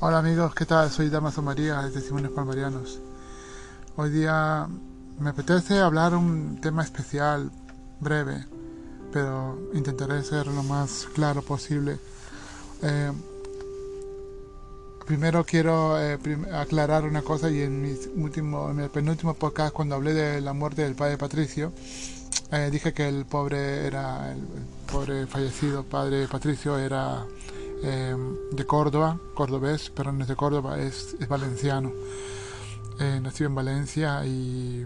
Hola amigos, ¿qué tal? Soy Damaso María de Testimonios Palmarianos. Hoy día me apetece hablar un tema especial, breve, pero intentaré ser lo más claro posible. Eh, primero quiero eh, aclarar una cosa y en, mi último, en el penúltimo podcast cuando hablé de la muerte del padre Patricio, eh, dije que el pobre era el pobre fallecido padre Patricio era Em, de Córdoba, cordobés, pero no es de Córdoba, es, valenciano. Eh, nació en Valencia y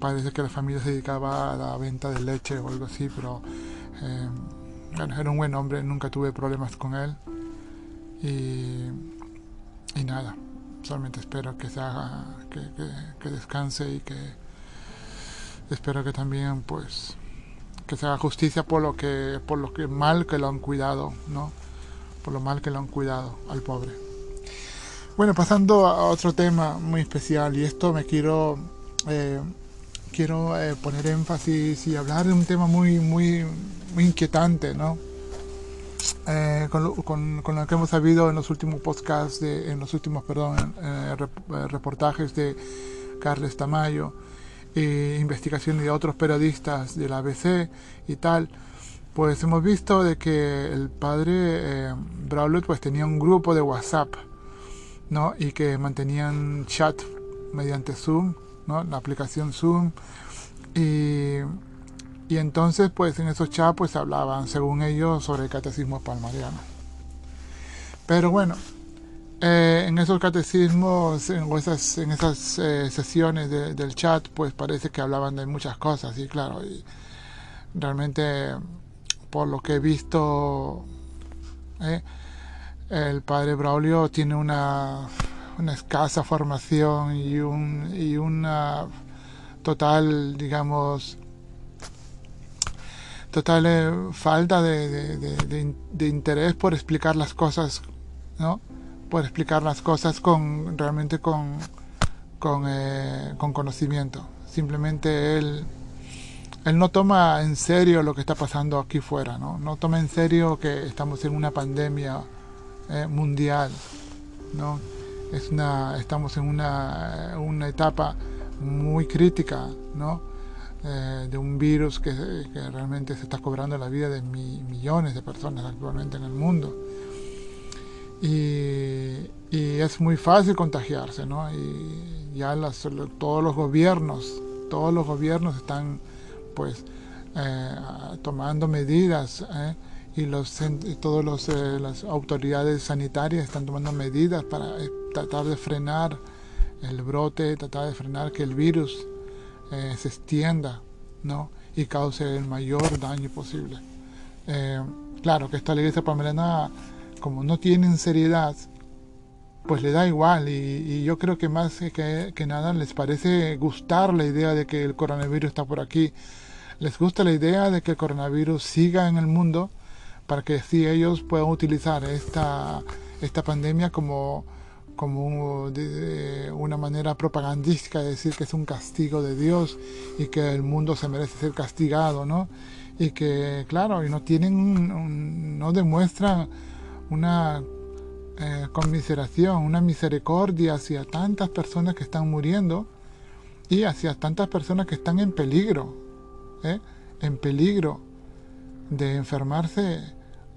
parece que la familia se dedicaba a la venta de leche o algo así, pero em, bueno, era un buen hombre, nunca tuve problemas con él. Y, y nada, solamente espero que se haga, que, que, descanse y que espero que también pues que se haga justicia por lo que por lo que mal que lo han cuidado, ¿no? Por lo mal que lo han cuidado al pobre. Bueno, pasando a otro tema muy especial, y esto me quiero, eh, quiero eh, poner énfasis y hablar de un tema muy, muy, muy inquietante, ¿no? Eh, con, lo, que hemos sabido en los últimos podcasts, de, en los últimos, perdón, reportajes de Carles Tamayo, investigaciones de otros periodistas de la ABC y tal, pues hemos visto de que el padre eh, pues tenía un grupo de WhatsApp, ¿no? Y que mantenían chat mediante Zoom, ¿no? La aplicación Zoom. Y, y entonces, pues en esos chats, pues hablaban, según ellos, sobre el catecismo palmariano. Pero bueno, eh, en esos catecismos, en esas, en esas eh, sesiones del chat, pues parece que hablaban de muchas cosas, y claro, realmente por lo que he visto, eh, el padre Braulio tiene una, escasa formación y, un, una total, digamos, total eh, falta de, interés por explicar las cosas, ¿no? Por explicar las cosas con realmente con, con, eh, con conocimiento. Simplemente él él no toma en serio lo que está pasando aquí fuera, ¿no? No toma en serio que estamos en una pandemia eh, mundial, ¿no? Es una, estamos en una, una etapa muy crítica, ¿no? Eh, de un virus que, realmente se está cobrando la vida de millones de personas actualmente en el mundo. Y, y es muy fácil contagiarse, ¿no? Y ya todos los gobiernos, todos los gobiernos están pues eh, tomando medidas eh, y los todas eh, las autoridades sanitarias están tomando medidas para tratar de frenar el brote, tratar de frenar que el virus se extienda ¿no? y cause el mayor daño posible. claro que esta iglesia palmerana, como no tienen seriedad, pues le da igual y, yo creo que más que, que, nada les parece gustar la idea de que el coronavirus está por aquí les gusta la idea de que el coronavirus siga en el mundo para que así ellos puedan utilizar esta, esta pandemia como, como una manera propagandística de decir que es un castigo de Dios y que el mundo se merece ser castigado, ¿no? Y que, claro, y no tienen, no demuestran una eh, conmiseración, una misericordia hacia tantas personas que están muriendo y hacia tantas personas que están en peligro, ¿eh? en peligro de enfermarse,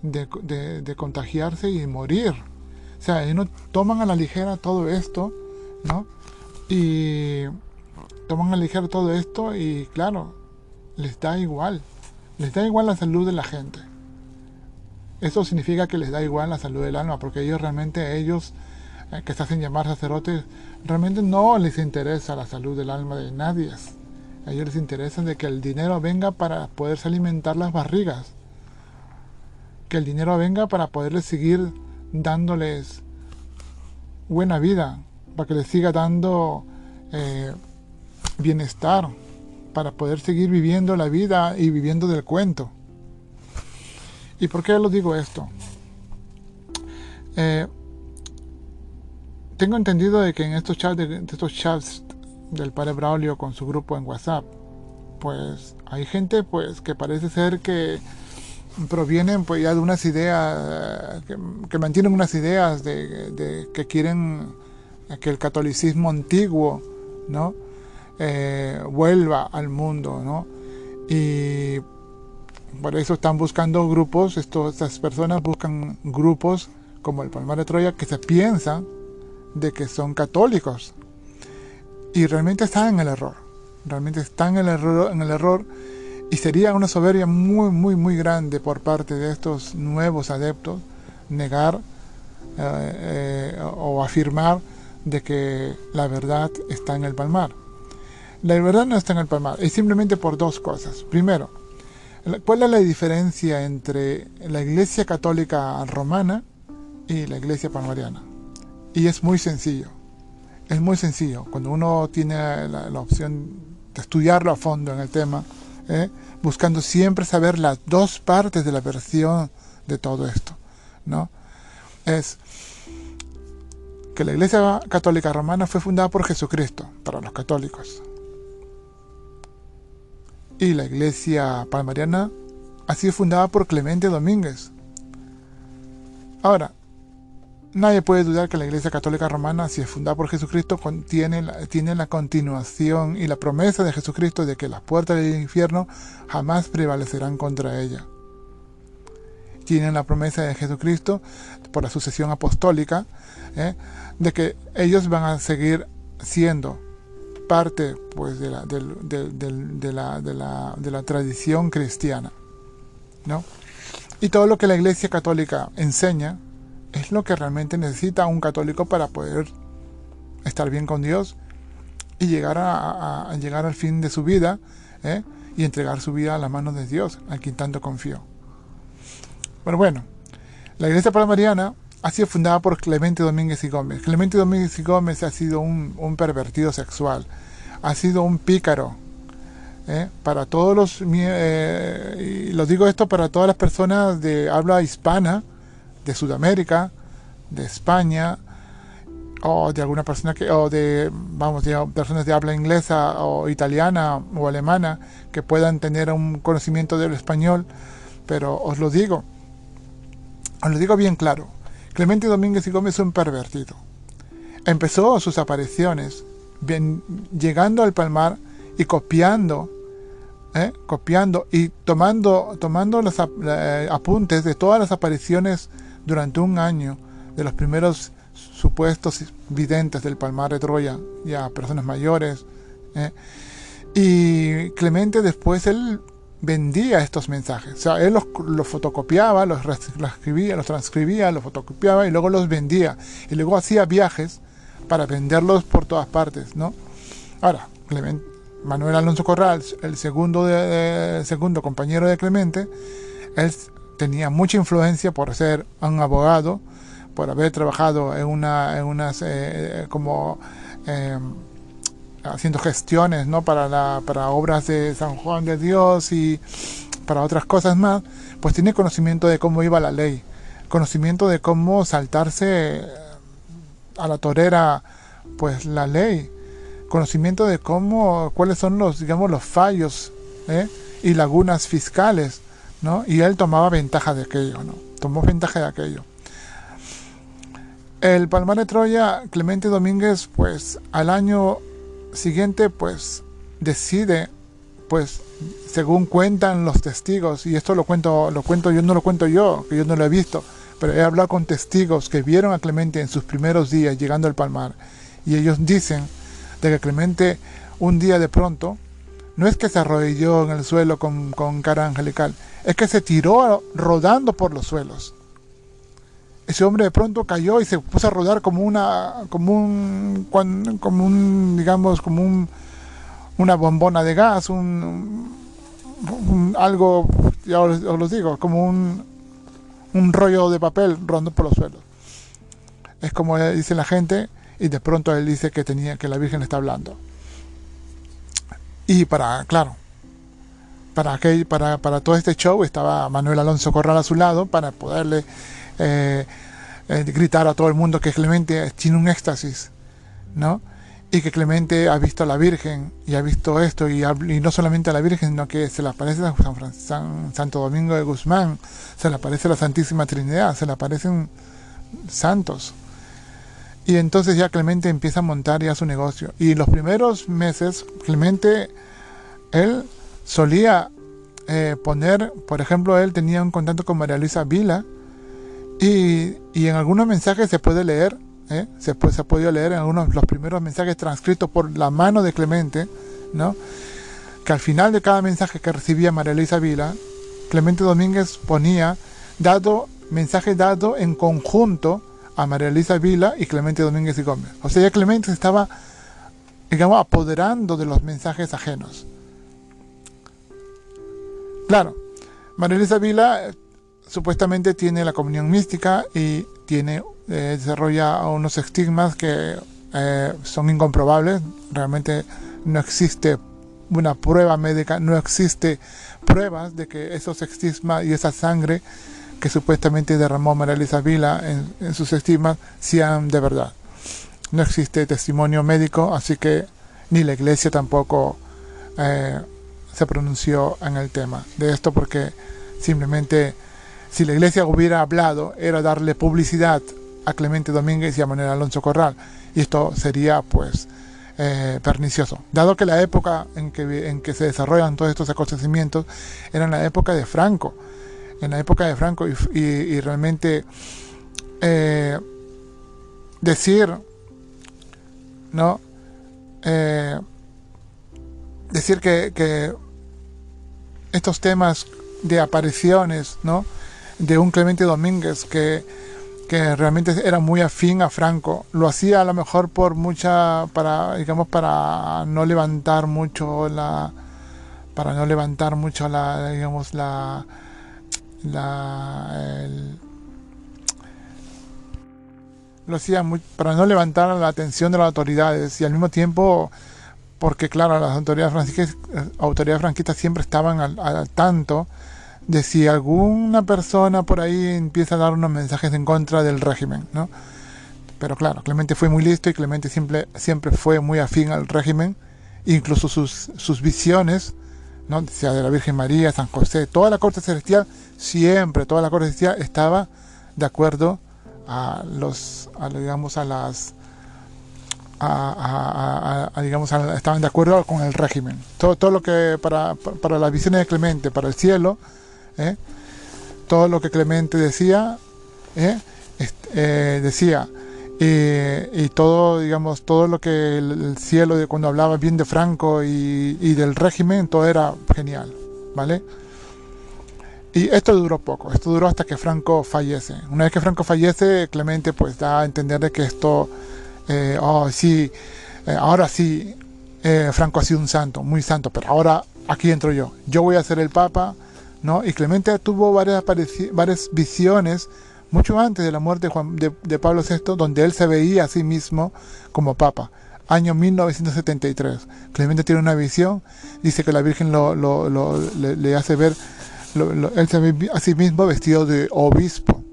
de, contagiarse y morir. O sea, ellos no toman a la ligera todo esto, ¿no? Y toman a la ligera todo esto y claro, les da igual. Les da igual la salud de la gente. Eso significa que les da igual la salud del alma, porque ellos realmente, ellos eh, que se hacen llamar sacerdotes, realmente no les interesa la salud del alma de nadie. A ellos les interesa de que el dinero venga para poderse alimentar las barrigas. Que el dinero venga para poderles seguir dándoles buena vida, para que les siga dando eh, bienestar, para poder seguir viviendo la vida y viviendo del cuento. ¿Y por qué lo digo esto? Eh, tengo entendido de que en estos chats, de estos chats del padre Braulio con su grupo en WhatsApp, pues hay gente pues que parece ser que provienen pues ya de unas ideas que, mantienen unas ideas de, que quieren que el catolicismo antiguo no eh, vuelva al mundo no y por eso están buscando grupos estas personas buscan grupos como el Palmar de Troya que se piensan de que son católicos y realmente están en el error realmente están en el error, en el error y sería una soberbia muy, muy, muy grande por parte de estos nuevos adeptos negar eh, eh, o afirmar de que la verdad está en el palmar. La verdad no está en el palmar, es simplemente por dos cosas. Primero, ¿cuál es la diferencia entre la iglesia católica romana y la iglesia palmariana? Y es muy sencillo. Es muy sencillo. Cuando uno tiene la, opción de estudiarlo a fondo en el tema, ¿eh? buscando siempre saber las dos partes de la versión de todo esto. ¿no? Es que la Iglesia Católica Romana fue fundada por Jesucristo, para los católicos. Y la Iglesia Palmariana ha sido fundada por Clemente Domínguez. Ahora, Nadie puede dudar que la Iglesia Católica Romana, si es fundada por Jesucristo, tiene la continuación y la promesa de Jesucristo de que las puertas del infierno jamás prevalecerán contra ella. Tienen la promesa de Jesucristo por la sucesión apostólica ¿eh? de que ellos van a seguir siendo parte pues, de, la, de la tradición cristiana. ¿no? Y todo lo que la Iglesia Católica enseña es lo que realmente necesita un católico para poder estar bien con Dios y llegar, a, llegar al fin de su vida ¿eh? y entregar su vida a las manos de Dios, a quien tanto confió. Pero bueno, la Iglesia Palmariana ha sido fundada por Clemente Domínguez y Gómez. Clemente Domínguez y Gómez ha sido un, pervertido sexual, ha sido un pícaro. ¿eh? Para todos los, eh, y lo digo esto para todas las personas de habla hispana, de Sudamérica, de España, o de alguna persona que, o de, vamos, de personas de habla inglesa o italiana o alemana que puedan tener un conocimiento del español, pero os lo digo, os lo digo bien claro, Clemente Domínguez y Gómez es un pervertido. Empezó sus apariciones llegando al palmar y copiando ¿eh? copiando y tomando, tomando los eh, apuntes de todas las apariciones durante un año de los primeros supuestos videntes del Palmar de Troya, ya personas mayores. ¿eh? Y Clemente después él vendía estos mensajes. O sea, él los, fotocopiaba, los, escribía, los transcribía, los fotocopiaba y luego los vendía. Y luego hacía viajes para venderlos por todas partes, ¿no? Ahora, Manuel Alonso Corral, el segundo, segundo compañero de Clemente, él tenía mucha influencia por ser un abogado, por haber trabajado en una, en unas, eh, como em, haciendo gestiones, ¿no? Para, la, para obras de San Juan de Dios y para otras cosas más, pues tiene conocimiento de cómo iba la ley, conocimiento de cómo saltarse a la torera, pues la ley, conocimiento de cómo, cuáles son los, digamos, los fallos ¿eh? y lagunas fiscales ¿no? Y él tomaba ventaja de aquello, ¿no? Tomó ventaja de aquello. El Palmar de Troya, Clemente Domínguez, pues al año siguiente, pues decide, pues según cuentan los testigos, y esto lo cuento, lo cuento yo, no lo cuento yo, que yo no lo he visto, pero he hablado con testigos que vieron a Clemente en sus primeros días llegando al Palmar, y ellos dicen de que Clemente un día de pronto, no es que se arrodilló en el suelo con, cara angelical, es que se tiró rodando por los suelos. Ese hombre de pronto cayó y se puso a rodar como una, como un, digamos, como un, una bombona de gas, un, algo, ya os, lo digo, como un, un rollo de papel rodando por los suelos. Es como dice la gente y de pronto él dice que tenía que la Virgen está hablando. Y para, claro, para, para, para todo este show estaba Manuel Alonso Corral a su lado para poderle eh, eh, gritar a todo el mundo que Clemente tiene un éxtasis, ¿no? y que Clemente ha visto a la Virgen y ha visto esto y, no solamente a la Virgen, sino que se le aparece a San, Santo Domingo de Guzmán, se le aparece a la Santísima Trinidad, se le aparecen santos. Y entonces ya Clemente empieza a montar ya su negocio. Y los primeros meses, Clemente, él solía eh, poner, por ejemplo, él tenía un contacto con María Luisa Vila y, y en algunos mensajes se puede leer ¿eh? se, se, ha podido leer en algunos los primeros mensajes transcritos por la mano de Clemente, ¿no? que al final de cada mensaje que recibía María Luisa Vila, Clemente Domínguez ponía dado mensaje dado en conjunto a María Luisa Vila y Clemente Domínguez y Gómez. O sea, ya Clemente estaba, digamos, apoderando de los mensajes ajenos. Claro, María Luisa Vila eh, supuestamente tiene la comunión mística y tiene eh, desarrolla unos estigmas que eh, son incomprobables. Realmente no existe una prueba médica, no existe pruebas de que esos estigmas y esa sangre que supuestamente derramó María Elisa Vila en, sus estigmas sean de verdad. No existe testimonio médico, así que ni la iglesia tampoco eh, se pronunció en el tema de esto porque simplemente si la iglesia hubiera hablado era darle publicidad a Clemente Domínguez y a Manuel Alonso Corral. Y esto sería pues eh, pernicioso. Dado que la época en que, en que se desarrollan todos estos acontecimientos era en la época de Franco. En la época de Franco y, realmente eh, decir, ¿no? Eh, decir que, que estos temas de apariciones, ¿no? De un Clemente Domínguez que que realmente era muy afín a Franco. Lo hacía a lo mejor por mucha, para, digamos, para no levantar mucho la, para no levantar mucho la, digamos, la, la, lo hacía para no levantar la atención de las autoridades y al mismo tiempo porque claro las autoridades franquistas, autoridades franquistas siempre estaban al, al tanto de si alguna persona por ahí empieza a dar unos mensajes en contra del régimen, ¿no? Pero claro, Clemente fue muy listo y Clemente siempre, siempre fue muy afín al régimen, incluso sus, sus visiones, ¿no? sea de la Virgen María, San José, toda la corte celestial, siempre toda la corte celestial estaba de acuerdo a los, digamos, a las, a, digamos, estaban de acuerdo con el régimen. Todo, todo lo que para, para las visiones de Clemente, para el cielo, ¿eh? todo lo que Clemente decía, ¿eh? Eh, decía, y todo, digamos, todo lo que el, cielo, de cuando hablaba bien de Franco y, del régimen, todo era genial, ¿vale? Y esto duró poco, esto duró hasta que Franco fallece. Una vez que Franco fallece, Clemente pues da a entender de que esto, oh sí, ahora sí, Franco ha sido un santo, muy santo, pero ahora aquí entro yo. Yo voy a ser el Papa, ¿no? Y Clemente tuvo varias, varias visiones mucho antes de la muerte de, Pablo VI, donde él se veía a sí mismo como papa. Año 1973. Clemente tiene una visión, dice que la Virgen lo, le, hace ver, él se ve a sí mismo vestido de obispo,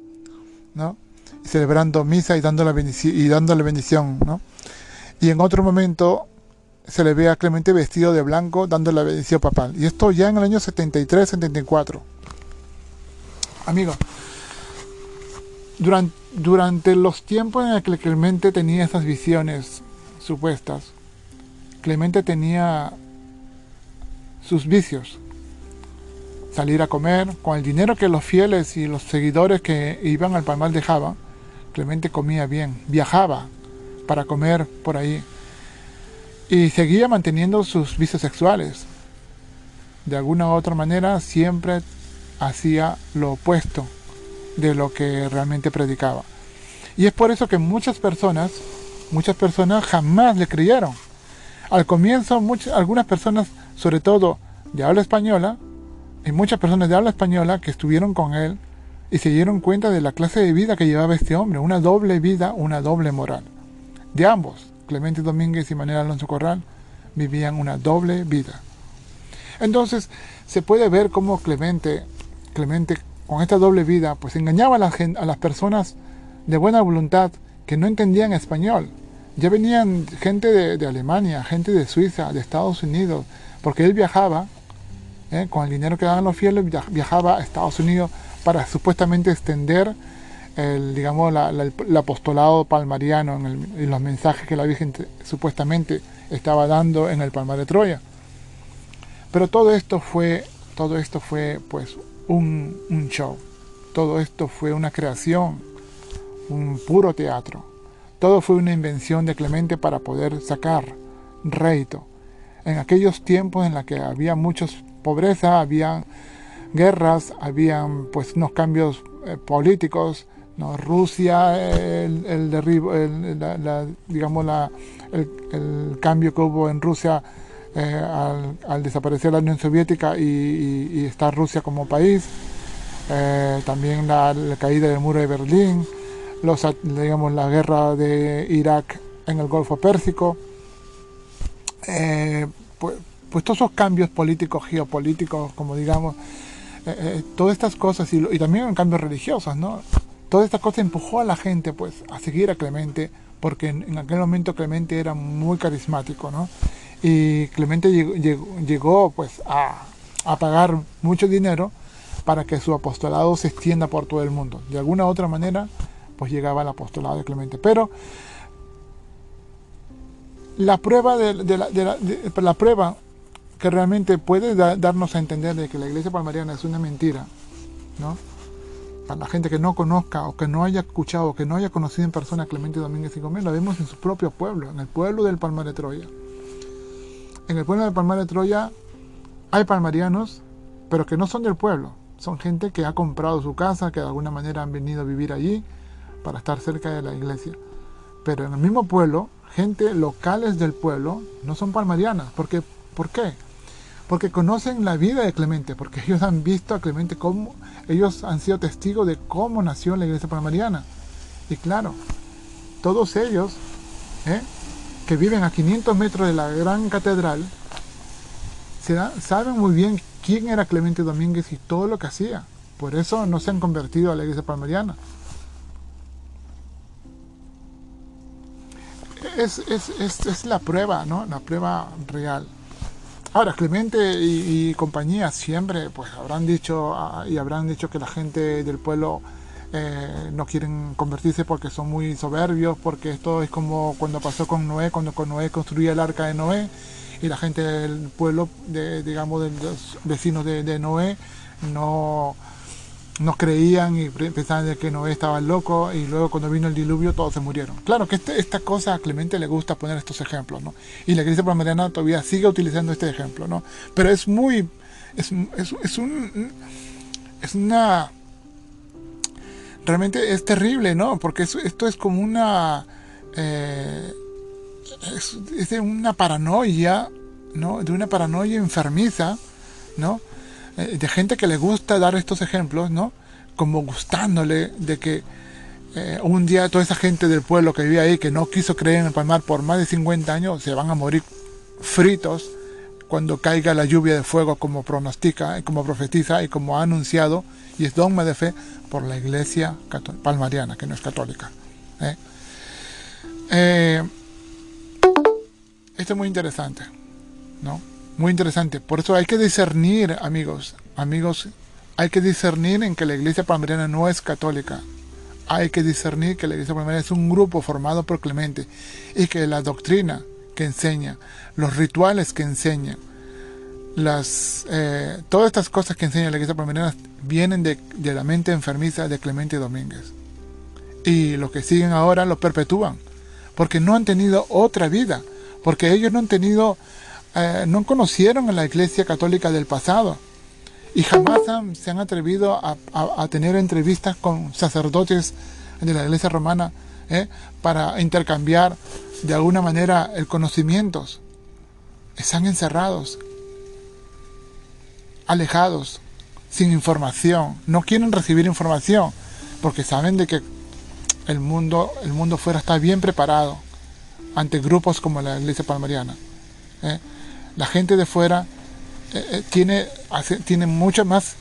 ¿no? celebrando misa y dando bendición, y dándole bendición, ¿no? Y en otro momento se le ve a Clemente vestido de blanco dando la bendición papal. Y esto ya en el año 73-74. Amigos, durante, los tiempos en el que Clemente tenía esas visiones supuestas, Clemente tenía sus vicios. Salir a comer, con el dinero que los fieles y los seguidores que iban al palmar dejaban, Clemente comía bien, viajaba para comer por ahí y seguía manteniendo sus vicios sexuales. De alguna u otra manera siempre hacía lo opuesto de lo que realmente predicaba. Y es por eso que muchas personas, muchas personas jamás le creyeron. Al comienzo, muchas, algunas personas, sobre todo de habla española, y muchas personas de habla española que estuvieron con él y se dieron cuenta de la clase de vida que llevaba este hombre, una doble vida, una doble moral. De ambos, Clemente Domínguez y Manuel Alonso Corral vivían una doble vida. Entonces se puede ver cómo Clemente, Clemente con esta doble vida, pues engañaba a, las personas de buena voluntad que no entendían español, ya venían gente de, Alemania, gente de Suiza, de Estados Unidos, porque él viajaba, ¿eh? con el dinero que daban los fieles, viajaba a Estados Unidos para supuestamente extender el, digamos, el apostolado palmariano en, los mensajes que la Virgen supuestamente estaba dando en el Palmar de Troya. Pero todo esto fue, todo esto fue pues un, un show. Todo esto fue una creación, un puro teatro. Todo fue una invención de Clemente para poder sacar rédito. En aquellos tiempos en los que había mucha pobreza, había guerras, habían pues unos cambios eh, políticos, ¿no? Rusia, el, el derribo, el, digamos la, el, cambio que hubo en Rusia eh, al, desaparecer la Unión Soviética y, estar Rusia como país, eh, también la, caída del muro de Berlín, digamos, la guerra de Irak en el Golfo Pérsico, eh, pues, todos esos cambios políticos, geopolíticos, como digamos, todas estas cosas y, y, también cambios religiosos, ¿no? Todas estas cosas empujó a la gente pues a seguir a Clemente porque en, aquel momento Clemente era muy carismático, ¿no? Y Clemente llegó, llegó, pues a, a pagar mucho dinero para que su apostolado se extienda por todo el mundo. De alguna u otra manera, pues llegaba el apostolado de Clemente. Pero la prueba de, la, prueba que realmente puede darnos a entender de que la iglesia palmariana es una mentira, ¿no? Para la gente que no conozca o que no haya escuchado o que no haya conocido en persona a Clemente Domínguez y Gómez, la vemos en su propio pueblo, en el pueblo del Palmar de Troya. En el pueblo del Palmar de Troya hay palmarianos, pero que no son del pueblo. Son gente que ha comprado su casa, que de alguna manera han venido a vivir allí, para estar cerca de la iglesia. Pero en el mismo pueblo, gente locales del pueblo no son palmarianas. porque ¿Por qué? Porque conocen la vida de Clemente, porque ellos han visto a Clemente como ellos han sido testigos de cómo nació la iglesia palmariana. Y claro, todos ellos, ¿eh? Que viven a 500 metros de la gran catedral, se saben muy bien quién era Clemente Domínguez y todo lo que hacía. Por eso no se han convertido a la iglesia palmariana. es, es, es, la prueba, ¿no? La prueba real. Ahora, Clemente y, compañía siempre pues habrán dicho ah, y habrán dicho que la gente del pueblo eh, no quieren convertirse porque son muy soberbios, porque esto es como cuando pasó con Noé, cuando con Noé construía el arca de Noé y la gente del pueblo, de, digamos, de los vecinos de, de Noé, no no creían y pensaban que Noé estaba loco y luego cuando vino el diluvio todos se murieron. Claro que este, esta cosa a Clemente le gusta poner estos ejemplos, ¿no? Y la iglesia palmariana todavía sigue utilizando este ejemplo, ¿no? Pero es muy... es, es, es un... es una... realmente es terrible, ¿no? Porque esto es como una... Eh, es, de una paranoia, ¿no? De una paranoia enfermiza, ¿no? Eh, de gente que le gusta dar estos ejemplos, ¿no? Como gustándole de que eh, un día toda esa gente del pueblo que vivía ahí, que no quiso creer en el Palmar por más de 50 años, se van a morir fritos cuando caiga la lluvia de fuego como pronostica, como profetiza y como ha anunciado, y es dogma de fe por la iglesia palmariana, que no es católica. ¿eh? esto es muy interesante, ¿no? Muy interesante. Por eso hay que discernir, amigos, amigos, hay que discernir en que la iglesia palmariana no es católica. Hay que discernir que la iglesia palmariana es un grupo formado por Clemente y que la doctrina que enseña, los rituales que enseña, las, eh, todas estas cosas que enseña la iglesia palmariana vienen de, de la mente enfermiza de Clemente Domínguez. Y los que siguen ahora lo perpetúan, porque no han tenido otra vida, porque ellos no han tenido eh, no conocieron a la Iglesia Católica del pasado y jamás se han atrevido a, tener entrevistas con sacerdotes de la Iglesia Romana eh, para intercambiar de alguna manera el conocimiento. Están encerrados, alejados, sin información. No quieren recibir información porque saben de que el mundo, el mundo fuera está bien preparado ante grupos como la Iglesia Palmariana. ¿eh? la gente de fuera eh, tiene, tiene mucha más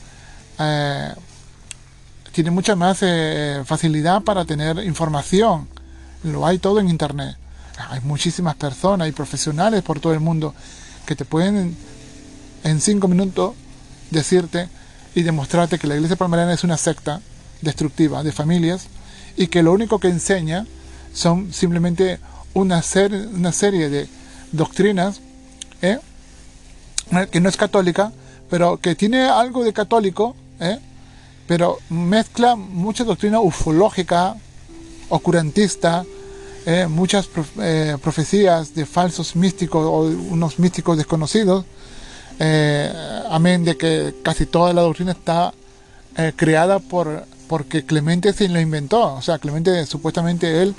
tiene mucha más facilidad para tener información lo hay todo en internet Hay muchísimas personas y profesionales por todo el mundo que te pueden en cinco minutos decirte y demostrarte que la iglesia palmariana es una secta destructiva de familias y que lo único que enseña son simplemente una, una serie de doctrinas ¿eh? que no es católica, pero que tiene algo de católico, ¿eh? Pero mezcla mucha doctrina ufológica, ocurrentista, ¿eh? muchas profecías de falsos místicos o unos místicos desconocidos, amén de que casi toda la doctrina está creada por porque Clemente se lo inventó, o sea, Clemente supuestamente él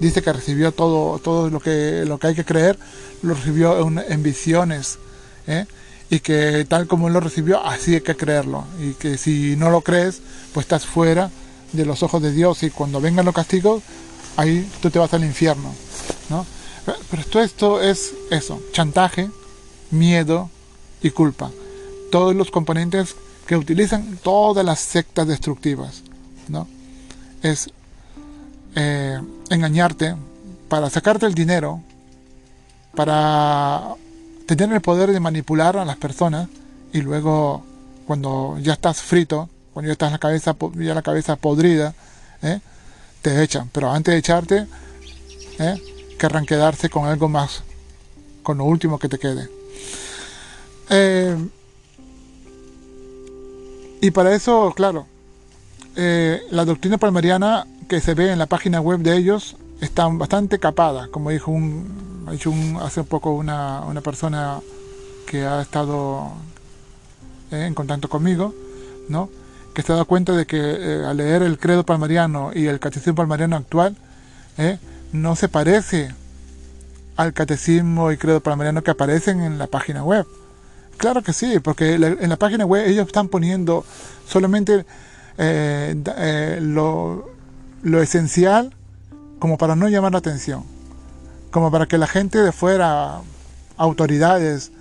dice que recibió todo, todo lo, que, lo que hay que creer, lo recibió en, visiones, ¿eh? Y que tal como él lo recibió, así hay que creerlo, y que si no lo crees, pues estás fuera de los ojos de Dios, y cuando vengan los castigos, ahí tú te vas al infierno, ¿no? Pero todo esto es eso, chantaje, miedo y culpa. Todos los componentes que utilizan todas las sectas destructivas, ¿no? Es eh, engañarte para sacarte el dinero, para tener el poder de manipular a las personas y luego cuando ya estás frito, cuando ya estás la cabeza, ya la cabeza podrida, ¿eh? te echan. Pero antes de echarte, ¿eh? querrán quedarse con algo más, con lo último que te quede. y para eso, claro, la doctrina palmariana que se ve en la página web de ellos está bastante capada, como dijo un, ha dicho un, hace poco una, una, persona que ha estado eh, en contacto conmigo, ¿no? que se ha dado cuenta de que eh, al leer el credo palmariano y el catecismo palmariano actual, eh, no se parece al catecismo y credo palmariano que aparecen en la página web. Claro que sí, porque en la página web ellos están poniendo solamente lo, lo esencial como para no llamar la atención, como para que la gente de fuera, autoridades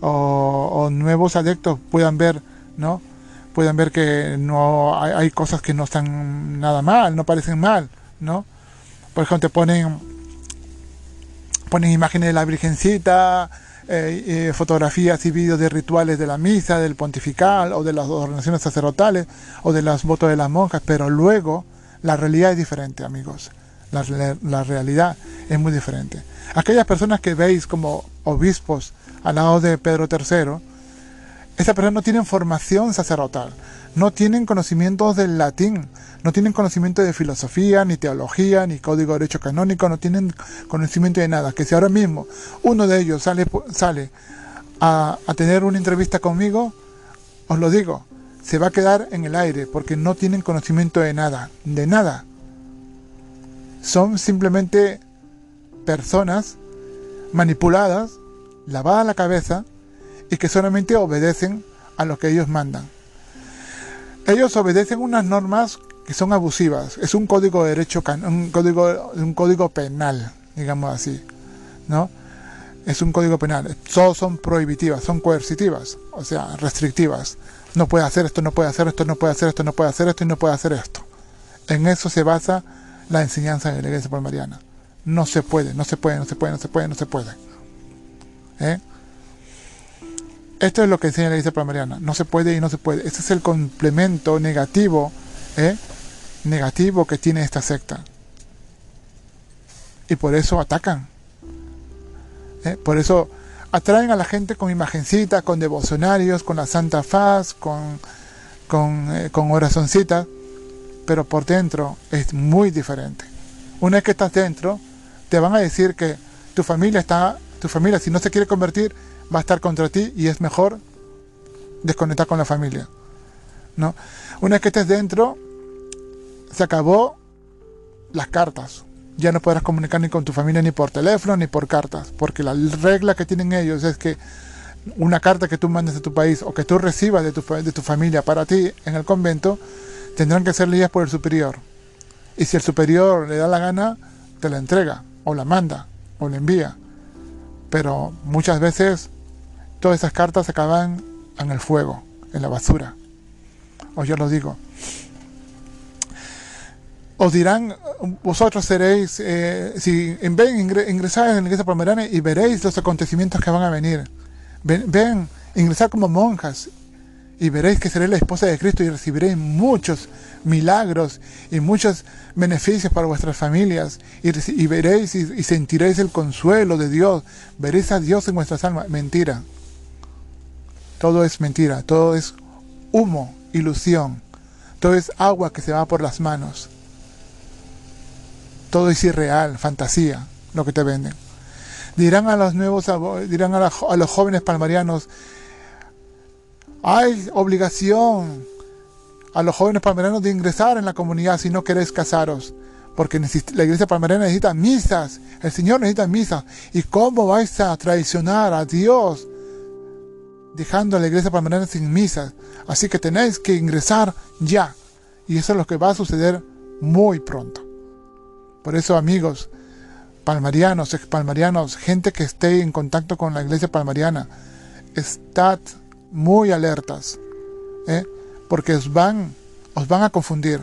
o, nuevos adeptos puedan ver, ¿no? Puedan ver que no hay, cosas que no están nada mal, no parecen mal, ¿no? Por ejemplo, te ponen, ponen imágenes de la Virgencita, eh, eh, fotografías y vídeos de rituales de la misa, del pontifical o de las ordenaciones sacerdotales o de las votos de las monjas, pero luego la realidad es diferente, amigos. La, realidad es muy diferente. Aquellas personas que veis como obispos al lado de Pedro III, esas personas no tienen formación sacerdotal, no tienen conocimientos del latín, no tienen conocimiento de filosofía, ni teología, ni código de derecho canónico, no tienen conocimiento de nada. Que si ahora mismo uno de ellos sale, sale a, a tener una entrevista conmigo, os lo digo, se va a quedar en el aire porque no tienen conocimiento de nada, de nada. Son simplemente personas manipuladas, lavadas la cabeza y que solamente obedecen a lo que ellos mandan. Ellos obedecen unas normas que son abusivas. Es un código de derecho, un código, un código penal, digamos así, ¿no? Es un código penal. Todos son prohibitivas, son coercitivas, o sea, restrictivas no puede hacer esto, no puede hacer esto, no puede hacer esto, no puede hacer esto y no puede hacer esto. En eso se basa la enseñanza de la iglesia palmariana. No se puede, no se puede, no se puede, no se puede, no se puede. ¿Eh? Esto es lo que enseña la iglesia palmariana. No se puede y no se puede. Ese es el complemento negativo, ¿eh? negativo que tiene esta secta. Y por eso atacan. ¿Eh? Por eso atraen a la gente con imagencitas, con devocionarios, con la Santa Faz, con, con, con orazoncitas, pero por dentro es muy diferente. Una vez que estás dentro, te van a decir que tu familia está, tu familia si no se quiere convertir, va a estar contra ti y es mejor desconectar con la familia. ¿no? Una vez que estés dentro, se acabó las cartas ya no podrás comunicar ni con tu familia ni por teléfono ni por cartas, porque la regla que tienen ellos es que una carta que tú mandes de tu país o que tú recibas de tu, de tu familia para ti en el convento, tendrán que ser leídas por el superior. Y si el superior le da la gana, te la entrega, o la manda, o la envía. Pero muchas veces todas esas cartas acaban en el fuego, en la basura. O yo lo digo. os dirán, vosotros seréis, eh, si ven, ingresar en la iglesia palmerana y veréis los acontecimientos que van a venir. Ven, ven, ingresar como monjas y veréis que seréis la esposa de Cristo y recibiréis muchos milagros y muchos beneficios para vuestras familias y, veréis y, sentiréis el consuelo de Dios, veréis a Dios en vuestras almas. Mentira. Todo es mentira, todo es humo, ilusión, todo es agua que se va por las manos. Todo es irreal, fantasía, lo que te venden. Dirán a los nuevos, dirán a, a los jóvenes palmarianos, hay obligación a los jóvenes palmarianos de ingresar en la comunidad si no queréis casaros. Porque la iglesia palmariana necesita misas, el Señor necesita misas. ¿Y cómo vais a traicionar a Dios dejando a la iglesia palmariana sin misas? Así que tenéis que ingresar ya. Y eso es lo que va a suceder muy pronto. Por eso, amigos, palmarianos, expalmarianos, gente que esté en contacto con la iglesia palmariana, estad muy alertas, ¿eh? porque os van, os van a confundir,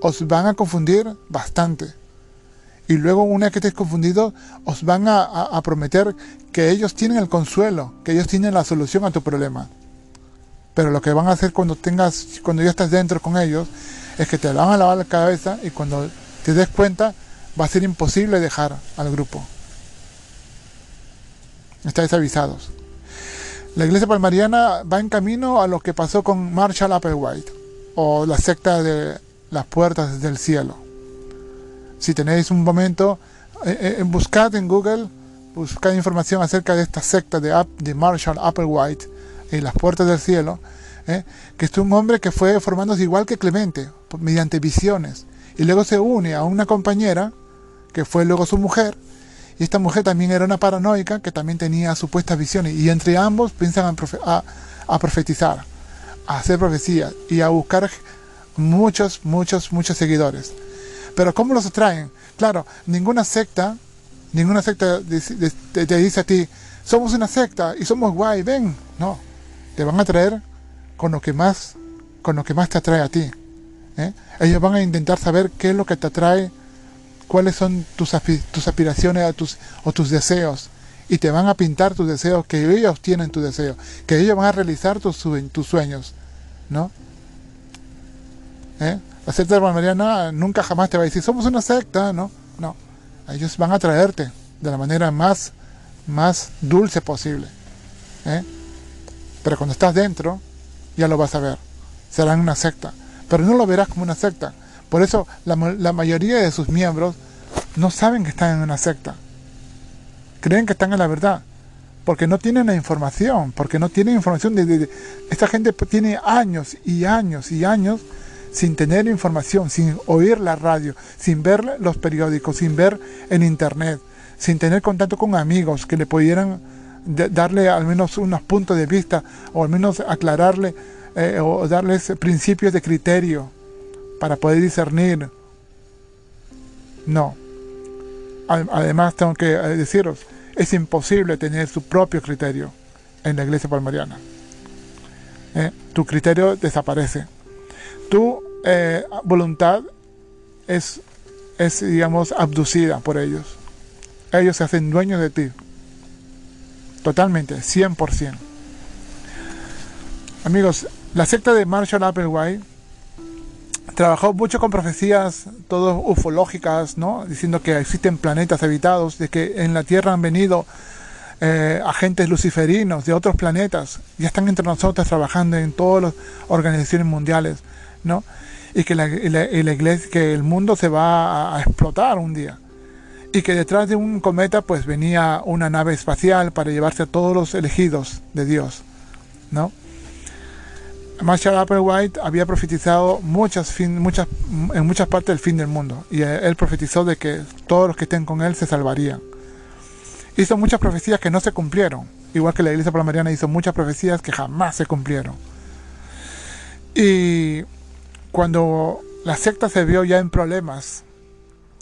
os van a confundir bastante. Y luego una que estéis confundido, os van a, prometer que ellos tienen el consuelo, que ellos tienen la solución a tu problema. Pero lo que van a hacer cuando tengas, cuando ya estás dentro con ellos, es que te van a lavar la cabeza y cuando te des cuenta, va a ser imposible dejar al grupo. Estáis avisados. La iglesia palmariana va en camino a lo que pasó con Marshall Applewhite o la secta de las puertas del cielo. Si tenéis un momento, eh, eh, buscad en Google, buscad información acerca de esta secta de, Marshall Applewhite y las puertas del cielo, eh, que es un hombre que fue formándose igual que Clemente, mediante visiones, y luego se une a una compañera, que fue luego su mujer, y esta mujer también era una paranoica que también tenía supuestas visiones. Y entre ambos piensan a, profetizar, a hacer profecías y a buscar muchos, muchos, muchos seguidores. Pero ¿cómo los atraen? Claro, ninguna secta, ninguna secta te, dice a ti, somos una secta y somos guay, ven. No, te van a atraer con lo que más, con lo que más te atrae a ti. ¿eh? Ellos van a intentar saber qué es lo que te atrae cuáles son tus, tus aspiraciones tus, o tus deseos. Y te van a pintar tus deseos, que ellos tienen tus deseos, que ellos van a realizar tus, sueños. ¿No? ¿Eh? La secta Mariana nunca jamás te va a decir, somos una secta, ¿no? No. Ellos van a traerte de la manera más, más dulce posible. ¿eh? Pero cuando estás dentro, ya lo vas a ver. Serán una secta. Pero no lo verás como una secta por eso la, mayoría de sus miembros no saben que están en una secta. Creen que están en la verdad. Porque no tienen la información. Porque no tienen información. Esta gente tiene años y años y años sin tener información, sin oír la radio, sin ver los periódicos, sin ver en internet, sin tener contacto con amigos que le pudieran darle al menos unos puntos de vista o al menos aclararle eh, o darles principios de criterio para poder discernir. No. Además, tengo que eh, deciros, es imposible tener su propio criterio en la iglesia palmariana. ¿Eh? Tu criterio desaparece. Tu eh, voluntad es, es, digamos, abducida por ellos. Ellos se hacen dueños de ti. Totalmente, 100%. Amigos, la secta de Marshall Applewhite trabajó mucho con profecías, todas ufológicas, ¿no? Diciendo que existen planetas habitados, de que en la Tierra han venido eh, agentes luciferinos de otros planetas, ya están entre nosotros trabajando en todas las organizaciones mundiales, ¿no? Y que la, iglesia, que el mundo se va a, explotar un día. Y que detrás de un cometa pues venía una nave espacial para llevarse a todos los elegidos de Dios, ¿no? Marshall Applewhite había profetizado muchas, muchas, en muchas partes del fin del mundo y él profetizó de que todos los que estén con él se salvarían. Hizo muchas profecías que no se cumplieron, igual que la iglesia palmariana hizo muchas profecías que jamás se cumplieron. Y cuando la secta se vio ya en problemas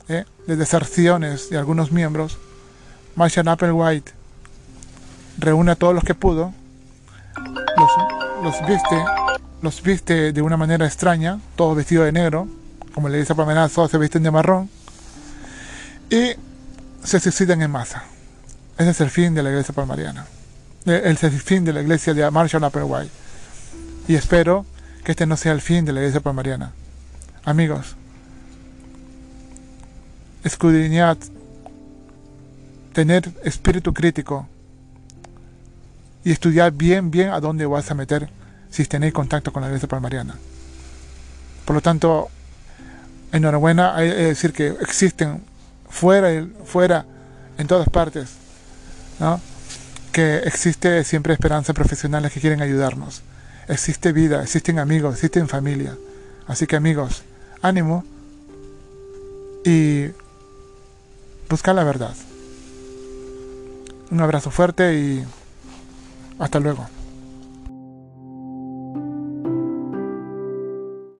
¿eh? de deserciones de algunos miembros, Marshall Applewhite reúne a todos los que pudo, los viste los viste de una manera extraña, todos vestidos de negro, como la iglesia palmariana, todos se visten de marrón y se suicidan en masa. Ese es el fin de la iglesia palmariana. Eh, el, fin de la iglesia de Marshall Applewhite. Y espero que este no sea el fin de la iglesia palmariana. Amigos, escudriñad, tener espíritu crítico y estudiar bien, bien a dónde vas a meter si tenéis contacto con la iglesia palmariana. Por lo tanto, enhorabuena, que decir que existen fuera, fuera en todas partes, ¿no? que existe siempre esperanza profesionales que quieren ayudarnos. Existe vida, existen amigos, existen familia. Así que amigos, ánimo y busca la verdad. Un abrazo fuerte y hasta luego.